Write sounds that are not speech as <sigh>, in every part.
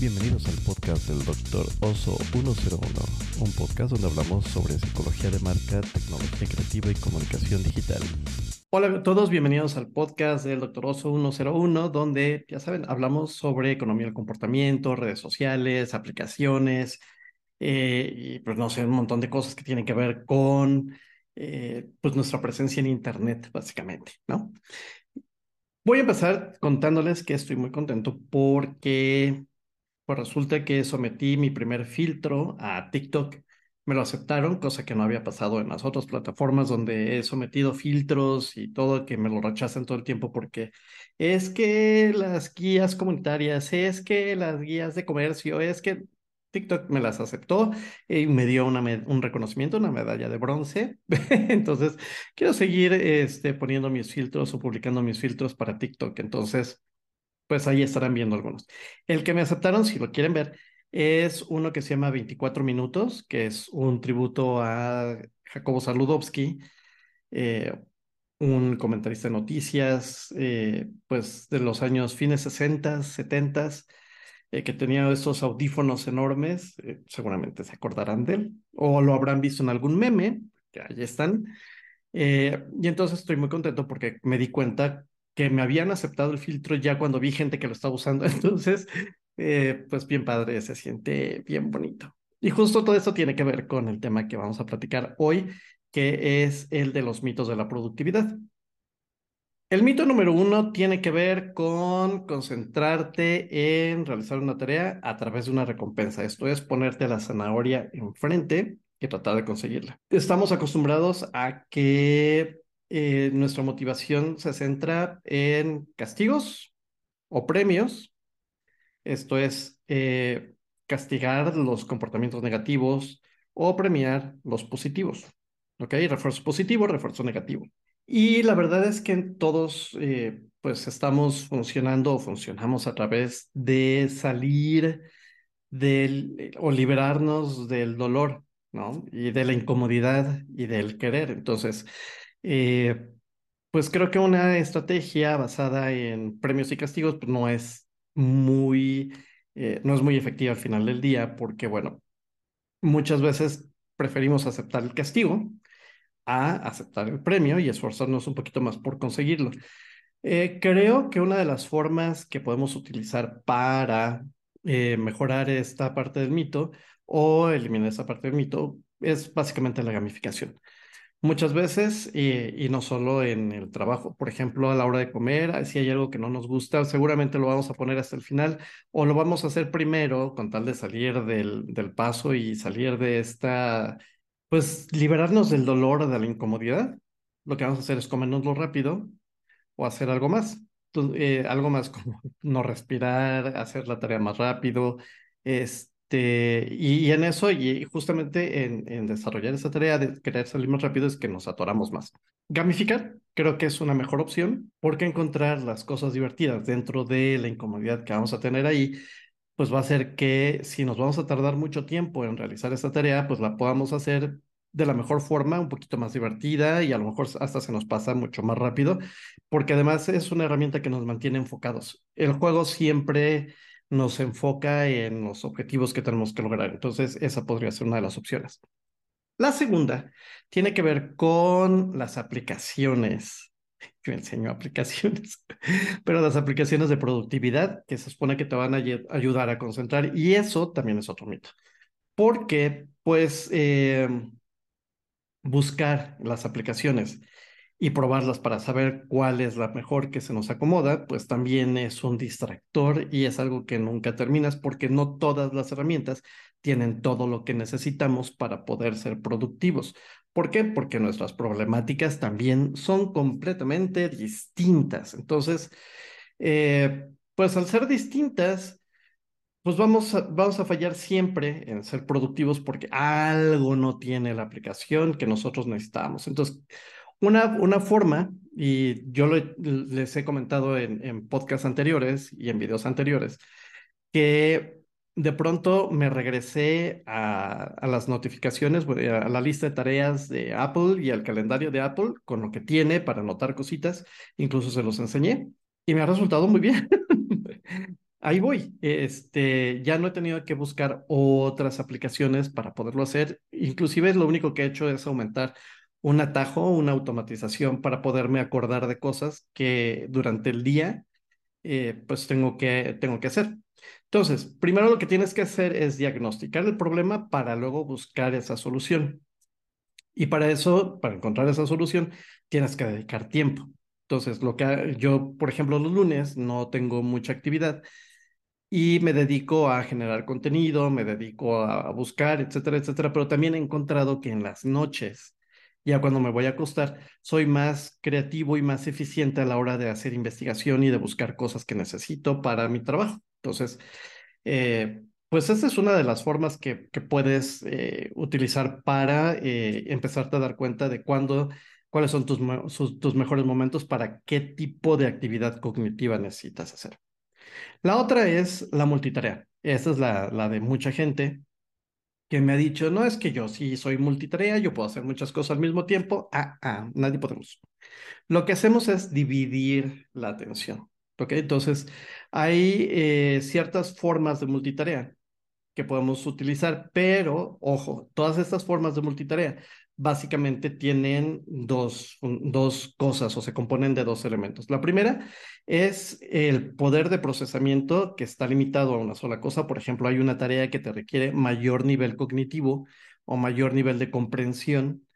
Bienvenidos al podcast del Dr. Oso 101, un podcast donde hablamos sobre psicología de marca, tecnología creativa y comunicación digital. Hola a todos, bienvenidos al podcast del Dr. Oso 101, donde, ya saben, hablamos sobre economía del comportamiento, redes sociales, aplicaciones, eh, y pues no sé, un montón de cosas que tienen que ver con eh, pues nuestra presencia en Internet, básicamente, ¿no? Voy a empezar contándoles que estoy muy contento porque pues resulta que sometí mi primer filtro a TikTok. Me lo aceptaron, cosa que no había pasado en las otras plataformas donde he sometido filtros y todo, que me lo rechazan todo el tiempo porque es que las guías comunitarias, es que las guías de comercio, es que TikTok me las aceptó y me dio una un reconocimiento, una medalla de bronce. <laughs> Entonces, quiero seguir este, poniendo mis filtros o publicando mis filtros para TikTok. Entonces, pues ahí estarán viendo algunos. El que me aceptaron, si lo quieren ver, es uno que se llama 24 Minutos, que es un tributo a Jacobo Saludowski, eh, un comentarista de noticias, eh, pues de los años fines 60, 70 eh, que tenía esos audífonos enormes, seguramente se acordarán de él, o lo habrán visto en algún meme, que ahí están. Y entonces estoy muy contento porque me di cuenta que me habían aceptado el filtro ya cuando vi gente que lo estaba usando. <laughs> Entonces, pues bien padre, se siente bien bonito. Y justo todo esto tiene que ver con el tema que vamos a platicar hoy, que es el de los mitos de la productividad. El mito número uno tiene que ver con concentrarte en realizar una tarea a través de una recompensa. Esto es ponerte la zanahoria enfrente y tratar de conseguirla. Estamos acostumbrados a que eh, nuestra motivación se centra en castigos o premios. Esto es eh, castigar los comportamientos negativos o premiar los positivos. ¿Ok? Refuerzo positivo, refuerzo negativo. Y la verdad es que todos, eh, pues estamos funcionando o funcionamos a través de salir del, eh, o liberarnos del dolor, ¿no? Y de la incomodidad y del querer. Entonces, eh, pues creo que una estrategia basada en premios y castigos pues no es muy, no es muy efectiva al final del día porque, bueno, muchas veces preferimos aceptar el castigo a aceptar el premio y esforzarnos un poquito más por conseguirlo. Eh, creo que una de las formas que podemos utilizar para eh, mejorar esta parte del mito o eliminar esa parte del mito es básicamente la gamificación. Muchas veces, y no solo en el trabajo, por ejemplo, a la hora de comer, si hay algo que no nos gusta, seguramente lo vamos a poner hasta el final o lo vamos a hacer primero con tal de salir del, del paso y salir de esta pues liberarnos del dolor, de la incomodidad, lo que vamos a hacer es comernoslo rápido o hacer algo más. Eh, algo más como <laughs> no respirar, hacer la tarea más rápido, este, y, en eso, y justamente en, desarrollar esa tarea de querer salir más rápido es que nos atoramos más. Gamificar creo que es una mejor opción porque encontrar las cosas divertidas dentro de la incomodidad que vamos a tener ahí pues va a hacer que si nos vamos a tardar mucho tiempo en realizar esta tarea, pues la podamos hacer de la mejor forma, un poquito más divertida y a lo mejor hasta se nos pasa mucho más rápido, porque además es una herramienta que nos mantiene enfocados. El juego siempre nos enfoca en los objetivos que tenemos que lograr, entonces esa podría ser una de las opciones. La segunda tiene que ver con las aplicaciones. <laughs> Yo enseño aplicaciones, <laughs> pero las aplicaciones de productividad que se supone que te van a ayudar a concentrar y eso también es otro mito, porque pues eh, buscar las aplicaciones y probarlas para saber cuál es la mejor que se nos acomoda, pues también es un distractor y es algo que nunca terminas porque no todas las herramientas tienen todo lo que necesitamos para poder ser productivos. ¿Por qué? Porque nuestras problemáticas también son completamente distintas. Entonces, eh, pues al ser distintas, pues vamos a, vamos a fallar siempre en ser productivos porque algo no tiene la aplicación que nosotros necesitamos. Entonces, una, una forma, y yo les he comentado en, en podcasts anteriores y en videos anteriores, que de pronto me regresé a, las notificaciones, a la lista de tareas de Apple y al calendario de Apple con lo que tiene para anotar cositas, incluso se los enseñé y me ha resultado muy bien. <laughs> ahí voy. Este, ya no he tenido que buscar otras aplicaciones para poderlo hacer. Inclusive lo único que he hecho es aumentar un atajo, una automatización para poderme acordar de cosas que durante el día eh, pues tengo que, tengo que hacer. Entonces, primero lo que tienes que hacer es diagnosticar el problema para luego buscar esa solución. Y para eso, para encontrar esa solución, tienes que dedicar tiempo. Entonces, lo que yo, por ejemplo, los lunes no tengo mucha actividad y me dedico a generar contenido, me dedico a buscar, etcétera, etcétera, pero también he encontrado que en las noches, ya cuando me voy a acostar, soy más creativo y más eficiente a la hora de hacer investigación y de buscar cosas que necesito para mi trabajo. Entonces, eh, pues esa es una de las formas que, que puedes eh, utilizar para eh, empezarte a dar cuenta de cuándo, cuáles son tus, tus mejores momentos para qué tipo de actividad cognitiva necesitas hacer. La otra es la multitarea. Esa es la, la de mucha gente que me ha dicho, no es que yo sí soy multitarea, yo puedo hacer muchas cosas al mismo tiempo. Ah, ah, nadie podemos. Lo que hacemos es dividir la atención. ¿Ok? Entonces, hay eh, ciertas formas de multitarea que podemos utilizar, pero ojo, todas estas formas de multitarea básicamente tienen dos, dos cosas o se componen de dos elementos. La primera es el poder de procesamiento que está limitado a una sola cosa. Por ejemplo, hay una tarea que te requiere mayor nivel cognitivo o mayor nivel de comprensión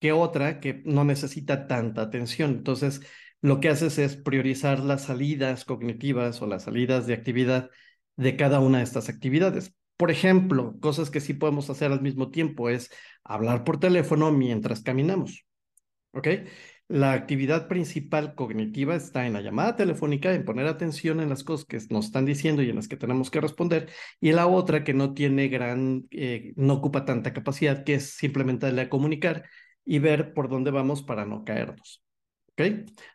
que otra que no necesita tanta atención. Entonces, lo que haces es priorizar las salidas cognitivas o las salidas de actividad de cada una de estas actividades. Por ejemplo, cosas que sí podemos hacer al mismo tiempo es hablar por teléfono mientras caminamos. ¿Ok? La actividad principal cognitiva está en la llamada telefónica, en poner atención en las cosas que nos están diciendo y en las que tenemos que responder, y la otra que no tiene gran, eh, no ocupa tanta capacidad, que es simplemente la de comunicar y ver por dónde vamos para no caernos.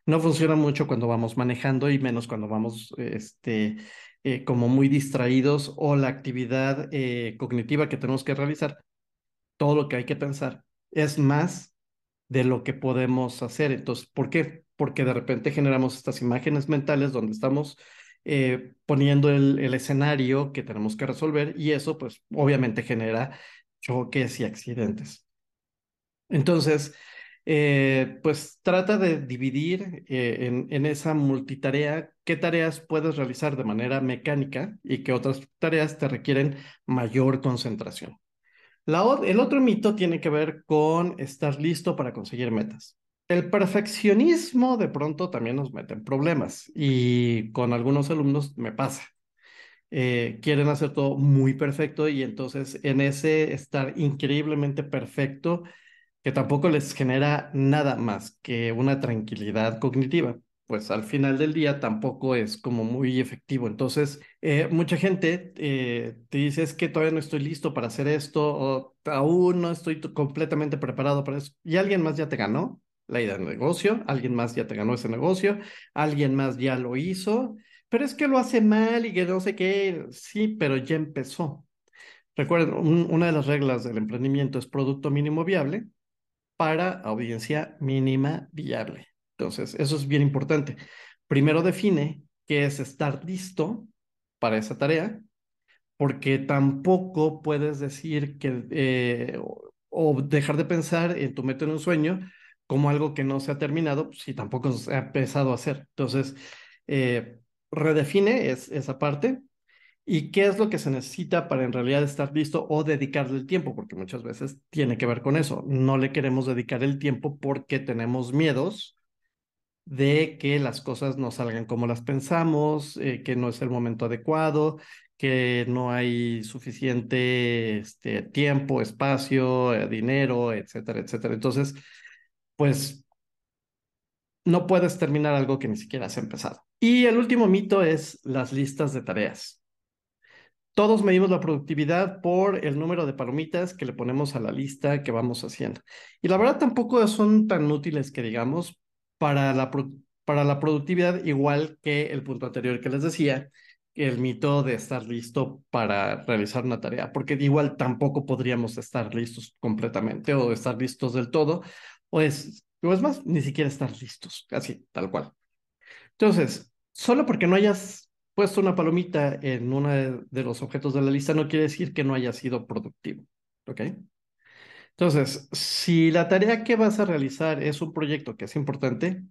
No funciona mucho cuando vamos manejando y menos cuando vamos este, eh, como muy distraídos o la actividad eh, cognitiva que tenemos que realizar, todo lo que hay que pensar es más de lo que podemos hacer. Entonces, ¿por qué? Porque de repente generamos estas imágenes mentales donde estamos eh, poniendo el, el, escenario que tenemos que resolver y eso pues obviamente genera choques y accidentes. Entonces, eh, pues trata de dividir eh, en, esa multitarea qué tareas puedes realizar de manera mecánica y qué otras tareas te requieren mayor concentración. El otro mito tiene que ver con estar listo para conseguir metas. El perfeccionismo de pronto también nos mete en problemas y con algunos alumnos me pasa. Eh, quieren hacer todo muy perfecto y entonces en ese estar increíblemente perfecto, que tampoco les genera nada más que una tranquilidad cognitiva, pues al final del día tampoco es como muy efectivo. Entonces, eh, mucha gente eh, te dice es que todavía no estoy listo para hacer esto o aún no estoy completamente preparado para eso. Y alguien más ya te ganó la idea del negocio, alguien más ya te ganó ese negocio, alguien más ya lo hizo, pero es que lo hace mal y que no sé qué, sí, pero ya empezó. Recuerden, una de las reglas del emprendimiento es producto mínimo viable para audiencia mínima viable. Entonces, eso es bien importante. Primero define qué es estar listo para esa tarea, porque tampoco puedes decir que eh, o, dejar de pensar en tu meta en un sueño como algo que no se ha terminado, si tampoco se ha empezado a hacer. Entonces, eh, redefine es, esa parte y qué es lo que se necesita para en realidad estar listo o dedicarle el tiempo, porque muchas veces tiene que ver con eso. No le queremos dedicar el tiempo porque tenemos miedos de que las cosas no salgan como las pensamos, eh, que no es el momento adecuado, que no hay suficiente este, tiempo, espacio, eh, dinero, etcétera, etcétera. Entonces, pues no puedes terminar algo que ni siquiera has empezado. Y el último mito es las listas de tareas. Todos medimos la productividad por el número de palomitas que le ponemos a la lista que vamos haciendo. Y la verdad tampoco son tan útiles que digamos para la, para la productividad, igual que el punto anterior que les decía, el mito de estar listo para realizar una tarea, porque igual tampoco podríamos estar listos completamente o estar listos del todo, o es, o es más, ni siquiera estar listos, así, tal cual. Entonces, solo porque no hayas puesto una palomita en uno de los objetos de la lista no quiere decir que no haya sido productivo. ¿Ok? Entonces, si la tarea que vas a realizar es un proyecto que es importante,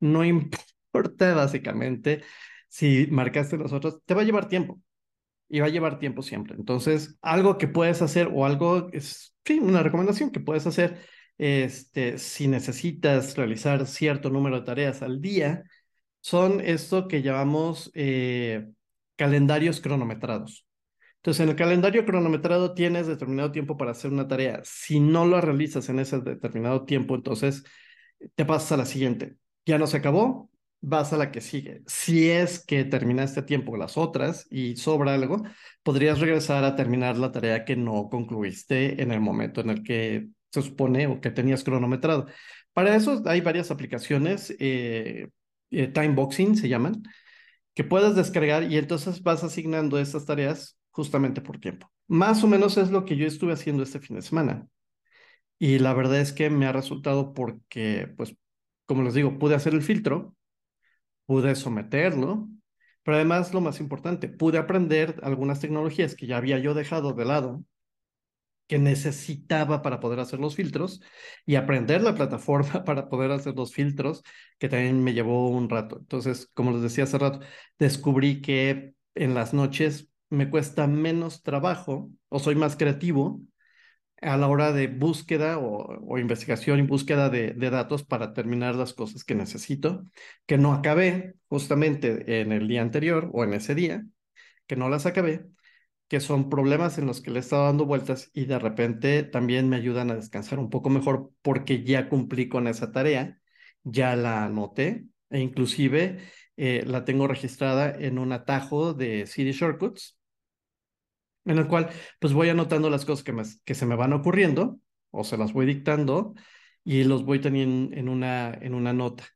no importa básicamente si marcaste los otros, te va a llevar tiempo y va a llevar tiempo siempre. Entonces, algo que puedes hacer o algo, es, sí, una recomendación que puedes hacer, este, si necesitas realizar cierto número de tareas al día, son esto que llamamos eh, calendarios cronometrados. Entonces, en el calendario cronometrado tienes determinado tiempo para hacer una tarea. Si no lo realizas en ese determinado tiempo, entonces te pasas a la siguiente. Ya no se acabó, vas a la que sigue. Si es que terminaste a tiempo las otras y sobra algo, podrías regresar a terminar la tarea que no concluiste en el momento en el que se supone o que tenías cronometrado. Para eso hay varias aplicaciones, eh, eh, timeboxing se llaman, que puedes descargar y entonces vas asignando estas tareas justamente por tiempo. Más o menos es lo que yo estuve haciendo este fin de semana. Y la verdad es que me ha resultado porque, pues, como les digo, pude hacer el filtro, pude someterlo, pero además lo más importante, pude aprender algunas tecnologías que ya había yo dejado de lado que necesitaba para poder hacer los filtros y aprender la plataforma <laughs> para poder hacer los filtros, que también me llevó un rato. Entonces, como les decía hace rato, descubrí que en las noches me cuesta menos trabajo o soy más creativo a la hora de búsqueda o, investigación y búsqueda de, de, datos para terminar las cosas que necesito, que no acabé justamente en el día anterior o en ese día, que no las acabé que son problemas en los que le he estado dando vueltas y de repente también me ayudan a descansar un poco mejor porque ya cumplí con esa tarea, ya la anoté e inclusive eh, la tengo registrada en un atajo de CD Shortcuts, en el cual pues voy anotando las cosas que, me, que se me van ocurriendo o se las voy dictando y los voy teniendo en una, en una nota,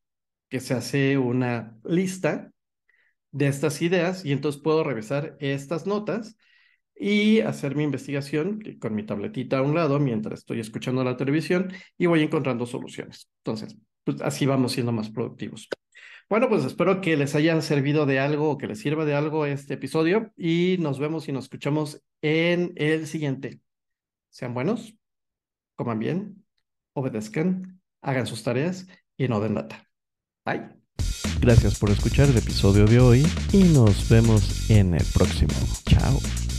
que se hace una lista de estas ideas y entonces puedo revisar estas notas y hacer mi investigación con mi tabletita a un lado mientras estoy escuchando la televisión y voy encontrando soluciones. Entonces, pues así vamos siendo más productivos. Bueno, pues espero que les haya servido de algo o que les sirva de algo este episodio y nos vemos y nos escuchamos en el siguiente. Sean buenos, coman bien, obedezcan, hagan sus tareas y no den data. Bye. Gracias por escuchar el episodio de hoy y nos vemos en el próximo. Chao.